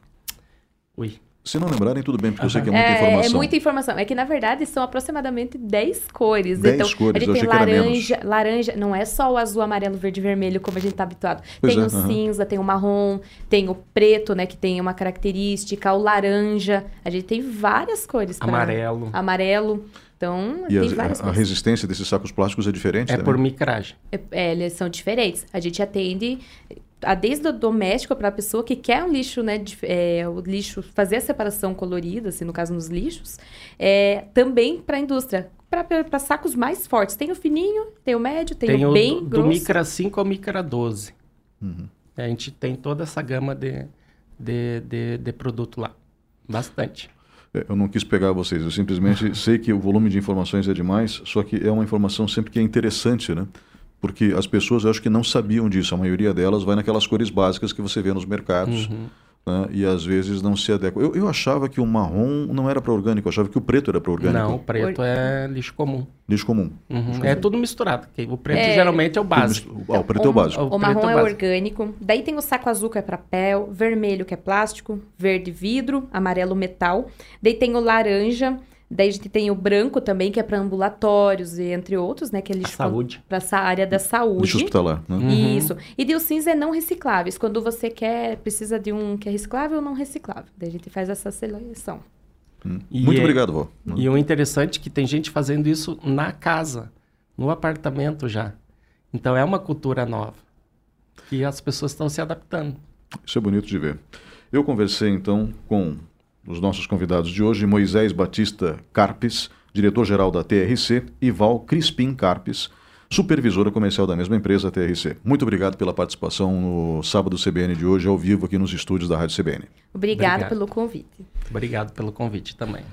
Speaker 4: Ui.
Speaker 2: Se não lembrarem, tudo bem, porque eu sei que é
Speaker 3: É,
Speaker 2: muita
Speaker 3: é
Speaker 2: informação.
Speaker 3: muita informação. É que, na verdade, são aproximadamente 10 cores.
Speaker 2: 10
Speaker 3: então,
Speaker 2: cores,
Speaker 3: a
Speaker 2: eu
Speaker 3: gente
Speaker 2: achei
Speaker 3: tem
Speaker 2: que era
Speaker 3: laranja, laranja, não é só o azul, amarelo, verde e vermelho, como a gente está habituado.
Speaker 2: Pois
Speaker 3: tem
Speaker 2: é,
Speaker 3: o cinza, tem o marrom, tem o preto, né, que tem uma característica, o laranja. A gente tem várias cores. pra-
Speaker 4: Amarelo.
Speaker 3: Amarelo. Então,
Speaker 2: E
Speaker 3: tem
Speaker 2: as-
Speaker 3: várias
Speaker 2: a, a resistência desses sacos plásticos é diferente
Speaker 4: É
Speaker 2: também?
Speaker 4: por micragem.
Speaker 3: É, é, eles são diferentes. A gente atende a, desde o doméstico para a pessoa que quer um lixo, né? dif- é, o lixo, fazer a separação colorida, assim, no caso nos lixos, é, também para a indústria. Para sacos mais fortes. Tem o fininho, tem o médio, tem,
Speaker 4: Tem o
Speaker 3: bem
Speaker 4: do, do
Speaker 3: grosso.
Speaker 4: Micra 5 ao Micra 12.
Speaker 2: Uhum.
Speaker 4: A gente tem toda essa gama de, de, de, de produto lá. Bastante.
Speaker 2: É, Eu não quis pegar vocês, eu simplesmente sei que o volume de informações é demais, só que é uma informação sempre que é interessante, né? Porque as pessoas eu acho que não sabiam disso, a maioria delas vai naquelas cores básicas que você vê nos mercados.
Speaker 4: Uhum.
Speaker 2: né? E às vezes não se adequa. Eu, eu achava que o marrom não era para orgânico, eu achava que o preto era para orgânico.
Speaker 4: Não, o preto é lixo comum.
Speaker 2: Lixo comum.
Speaker 4: Uhum. É tudo misturado. que O preto
Speaker 3: É.
Speaker 4: geralmente é o básico.
Speaker 2: Ah, o preto é o básico.
Speaker 4: O
Speaker 3: O
Speaker 4: preto
Speaker 3: marrom é
Speaker 4: básico.
Speaker 3: orgânico. Daí tem o saco azul que é papel, vermelho que é plástico, verde vidro, amarelo metal. Daí tem o laranja. Daí a gente tem o branco também, que é para ambulatórios e entre outros, né? Que é lixo
Speaker 4: saúde.
Speaker 3: para essa área da saúde.
Speaker 2: Lixo hospitalar. Né?
Speaker 4: Uhum.
Speaker 3: Isso. E daí o cinza é não recicláveis. Quando você quer, precisa de um que é reciclável ou não reciclável. Daí a gente faz essa seleção.
Speaker 4: E
Speaker 2: Muito
Speaker 4: é-
Speaker 2: obrigado, vó.
Speaker 4: E o interessante é que tem gente fazendo isso na casa, no apartamento já. Então é uma cultura nova. Que as pessoas estão se adaptando.
Speaker 2: Isso é bonito de ver. Eu conversei então com os nossos convidados de hoje, Moisés Batista Carpes, diretor-geral da TRC, e Val Crispim Carpes, supervisora comercial da mesma empresa, TRC. Muito obrigado pela participação no sábado CBN de hoje, ao vivo aqui nos estúdios da Rádio CBN.
Speaker 3: Obrigada
Speaker 4: Obrigado.
Speaker 3: pelo convite.
Speaker 4: Obrigado pelo convite também.